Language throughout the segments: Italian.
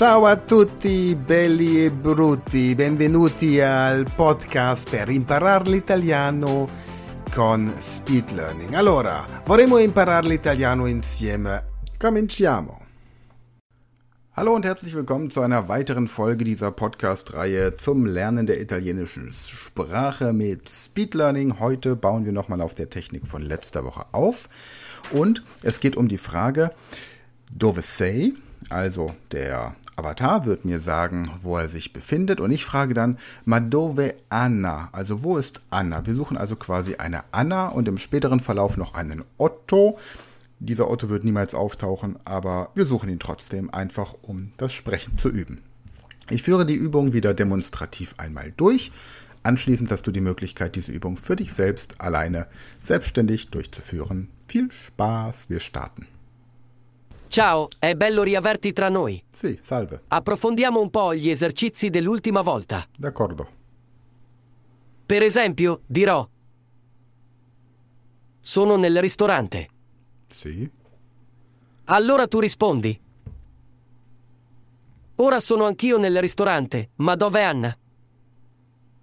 Ciao a tutti belli e brutti, benvenuti al podcast per imparare l'italiano con Speed Learning. Allora, vorremmo imparare l'italiano insieme. Cominciamo. Hallo und herzlich willkommen zu einer weiteren Folge dieser Podcast-Reihe zum Lernen der italienischen Sprache mit Speed Learning. Heute bauen wir nochmal auf der Technik von letzter Woche auf. Und es geht um die Frage, dove sei? Also der Avatar wird mir sagen, wo er sich befindet und ich frage dann, ma dove Anna? Also wo ist Anna? Wir suchen also quasi eine Anna und im späteren Verlauf noch einen Otto. Dieser Otto wird niemals auftauchen, aber wir suchen ihn trotzdem einfach, um das Sprechen zu üben. Ich führe die Übung wieder demonstrativ einmal durch. Anschließend hast du die Möglichkeit, diese Übung für dich selbst alleine selbstständig durchzuführen. Viel Spaß, wir starten. Ciao, è bello riaverti tra noi. Sì, salve. Approfondiamo un po' gli esercizi dell'ultima volta. D'accordo. Per esempio, dirò Sono nel ristorante. Sì. Allora tu rispondi Ora sono anch'io nel ristorante, ma dov'è Anna?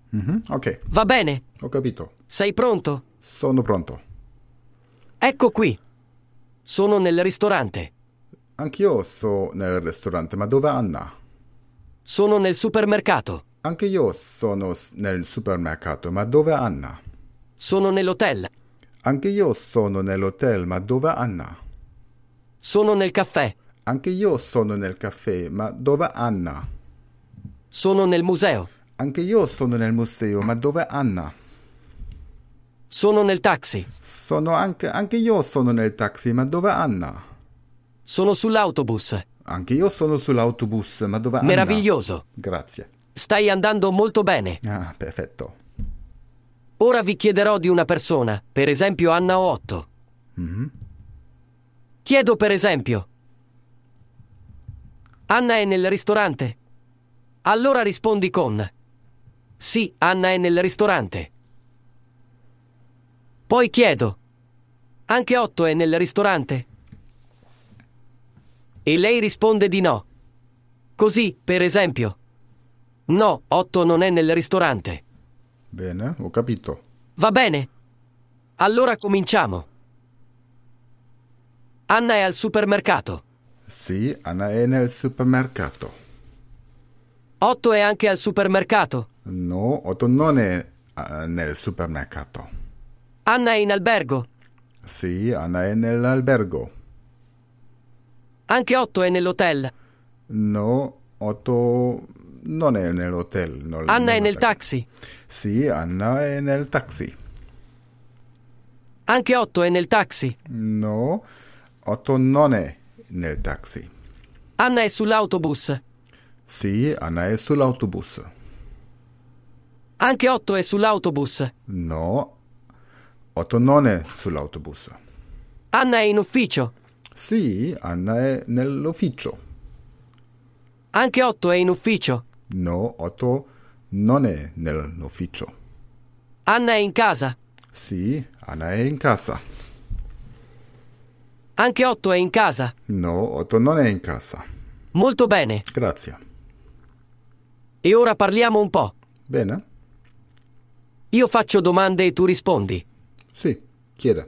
Mhm, Ok, Va bene? ho capito. Sei pronto? Sono pronto. Ecco qui. Sono nel ristorante. Anch'io sono nel ristorante, ma dove Anna? Sono nel supermercato. Anche io sono nel supermercato, ma dove Anna? Sono nell'hotel. Anche io sono nell'hotel, ma dove Anna? Sono nel caffè. Anche io sono nel caffè, ma dove Anna? Sono nel museo. Anche io sono nel museo, ma dove Anna? Sono nel taxi. Sono anche, anche io sono nel taxi, ma dove Anna? Sono sull'autobus. Anche io sono sull'autobus, ma dove Anna? Meraviglioso. Grazie. Stai andando molto bene. Ah, perfetto. Ora vi chiederò di una persona, per esempio Anna 8. Mhm. Chiedo per esempio. Anna è nel ristorante? Allora rispondi con Sì, Anna è nel ristorante. Poi chiedo. Anche 8 è nel ristorante? E lei risponde di no. Così, per esempio. No, 8 non è nel ristorante. Bene, ho capito. Va bene. Allora cominciamo. Anna è al supermercato. Sì, Anna è nel supermercato. Otto è anche al supermercato. No, Otto non è eh, nel supermercato. Anna è in albergo. Sì, Anna è nell'albergo. Anche Otto è nell'hotel. No, Otto non è nell'hotel. no- Anna è nel taxi. Sì, Anna è nel taxi. Anche Otto è nel taxi. No, Otto non è nel taxi. Anna è sull'autobus. Sì, Anna è sull'autobus. Anche Otto è sull'autobus. No, Otto non è sull'autobus. Anna è in ufficio. Sì, Anna è nell'ufficio. Anche Otto è in ufficio. No, Otto non è nell'ufficio. Anna è in casa. Sì, Anna è in casa. Anche Otto è in casa. No, Otto non è in casa. Molto bene. Grazie. E ora parliamo un po'. Bene? Io faccio domande e tu rispondi. Sì, chiede.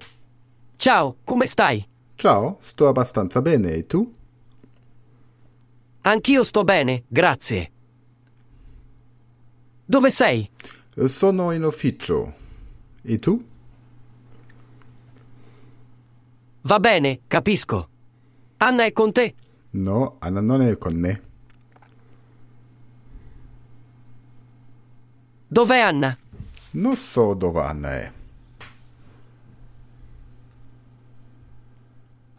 Ciao, come stai? Ciao, sto abbastanza bene, e tu? Anch'io sto bene, grazie. Dove sei? Sono in ufficio. E tu? Va bene, capisco. Anna è con te? No, Anna non è con me. Dov'è Anna? Non so dove Anna è.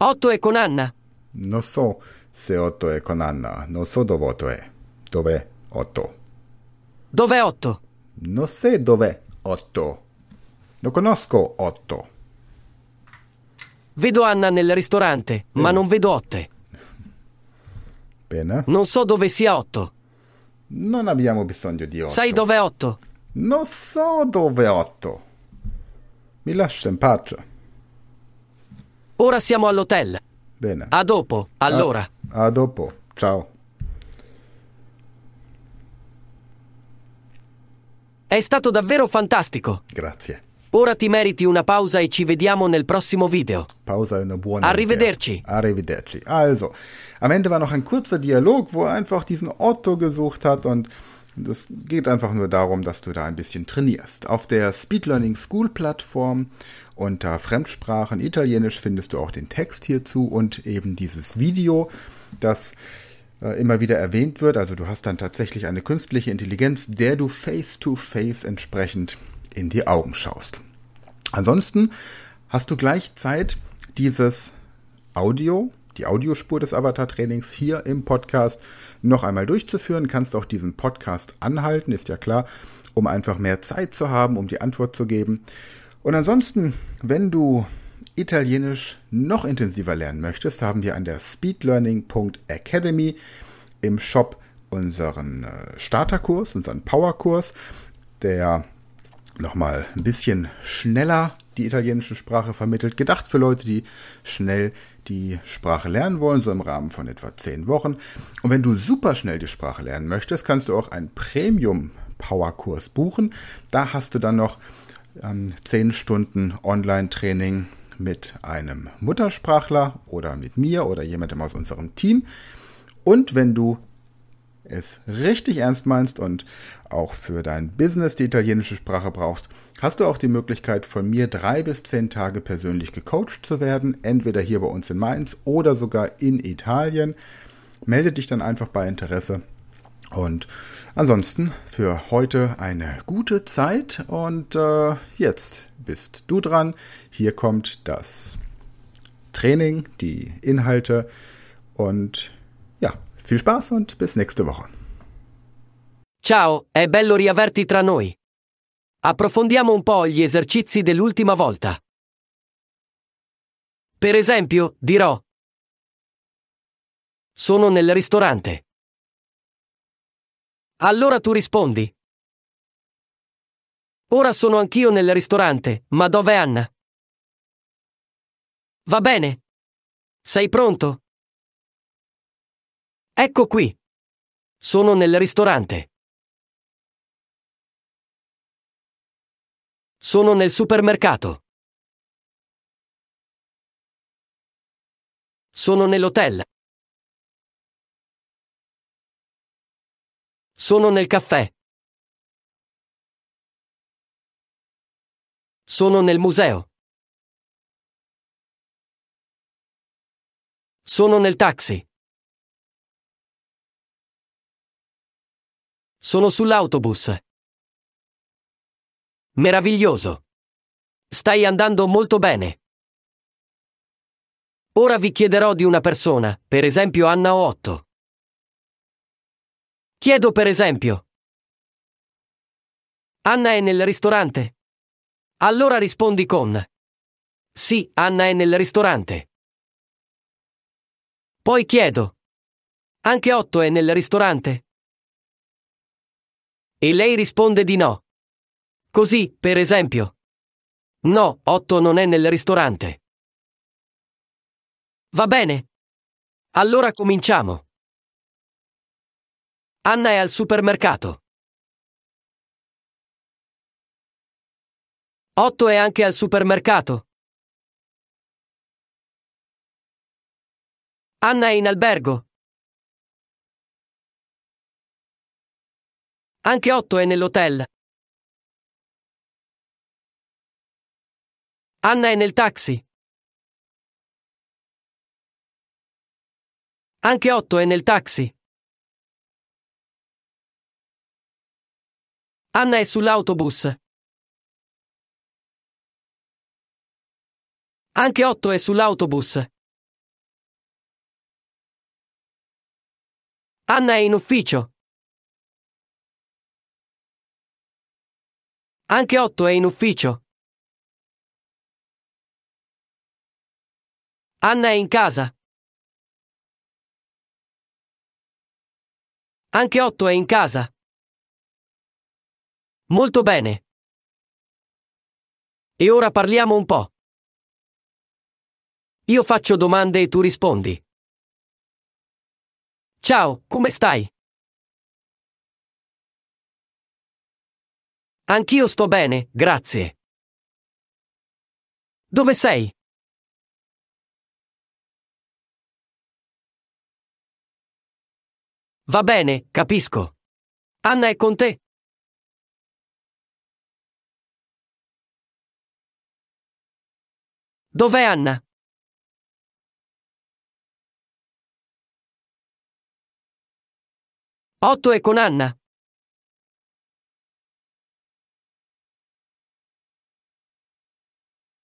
Otto è con Anna. Non so se Otto è con Anna. Non so dove Otto è. Dov'è Otto? Dov'è Otto? Non so dov'è Otto. Non conosco Otto. Vedo Anna nel ristorante, ma Mm. non vedo Otte. Bene? Non so dove sia Otto. Non abbiamo bisogno di Otto. Sai dov'è Otto? Non so dove è Otto. Mi lascia in pace. Ora siamo all'hotel. Bene. A dopo, allora. A, a dopo, ciao. È stato davvero fantastico. Grazie. Ora ti meriti una pausa e ci vediamo nel prossimo Video. Pausa Pause eine buone Arrivederci. Idee. Arrivederci. Also, am Ende war noch ein kurzer Dialog, wo er einfach diesen Otto gesucht hat und das geht einfach nur darum, dass du da ein bisschen trainierst. Auf der Speed Learning School Plattform unter Fremdsprachen Italienisch findest du auch den Text hierzu und eben dieses Video, das äh, immer wieder erwähnt wird. Also du hast dann tatsächlich eine künstliche Intelligenz, der du face-to-face -face entsprechend in die Augen schaust. Ansonsten hast du gleich Zeit, dieses Audio, die Audiospur des Avatar-Trainings hier im Podcast noch einmal durchzuführen. Kannst auch diesen Podcast anhalten, ist ja klar, um einfach mehr Zeit zu haben, um die Antwort zu geben. Und ansonsten, wenn du Italienisch noch intensiver lernen möchtest, haben wir an der speedlearning.academy im Shop unseren äh, Starterkurs, unseren Powerkurs, der nochmal ein bisschen schneller die italienische Sprache vermittelt. Gedacht für Leute, die schnell die Sprache lernen wollen, so im Rahmen von etwa zehn Wochen. Und wenn du super schnell die Sprache lernen möchtest, kannst du auch einen Premium-Powerkurs buchen. Da hast du dann noch ähm, zehn Stunden Online-Training mit einem Muttersprachler oder mit mir oder jemandem aus unserem Team. Und wenn du es richtig ernst meinst und auch für dein Business die italienische Sprache brauchst, hast du auch die Möglichkeit, von mir drei bis zehn Tage persönlich gecoacht zu werden, entweder hier bei uns in Mainz oder sogar in Italien. Melde dich dann einfach bei Interesse. Und ansonsten für heute eine gute Zeit und äh, jetzt bist du dran. Hier kommt das Training, die Inhalte und ja, viel Spaß und bis nächste Woche. Ciao, è bello riaverti tra noi. Approfondiamo un po' gli esercizi dell'ultima volta. Per esempio, dirò Sono nel ristorante. Allora tu rispondi Ora sono anch'io nel ristorante, ma dov'è Anna? Va bene. Sei pronto? Ecco qui. Sono nel ristorante. Sono nel supermercato. Sono nell'hotel. Sono nel caffè. Sono nel museo. Sono nel taxi. Sono sull'autobus. Meraviglioso. Stai andando molto bene. Ora vi chiederò di una persona, per esempio Anna o Otto. Chiedo per esempio. Anna è nel ristorante? Allora rispondi con Sì, Anna è nel ristorante. Poi chiedo Anche Otto è nel ristorante? E lei risponde di no. Così, per esempio. No, Otto non è nel ristorante. Va bene. Allora cominciamo. Anna è al supermercato. Otto è anche al supermercato. Anna è in albergo. Anche Otto è nell'hotel. Anna è nel taxi. Anche Otto è nel taxi. Anna è sull'autobus. Anche Otto è sull'autobus. Anna è in ufficio. Anche Otto è in ufficio. Anna è in casa. Anche Otto è in casa. Molto bene. E ora parliamo un po'. Io faccio domande e tu rispondi. Ciao, come stai? Anch'io sto bene, grazie. Dove sei? Va bene, capisco. Anna è con te? Dov'è Anna? Otto è con Anna.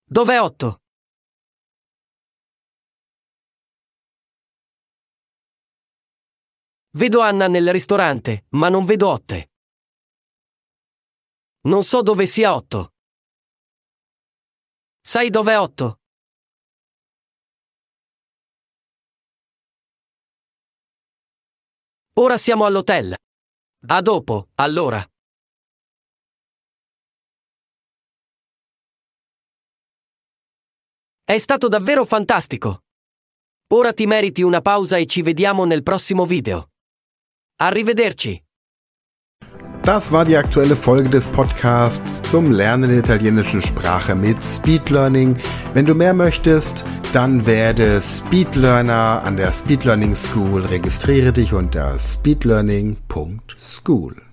Dov'è Otto? Vedo Anna nel ristorante, ma non vedo Otte. Non so dove sia Otto. Sai dov'è Otto? Ora siamo all'hotel. A dopo, allora. È stato davvero fantastico. Ora ti meriti una pausa e ci vediamo nel prossimo video. Arrivederci. Das war die aktuelle Folge des Podcasts zum Lernen der italienischen Sprache mit Speed Learning. Wenn du mehr möchtest, dann werde Speedlearner an der Speed Learning School. Registriere dich unter speedlearning.school.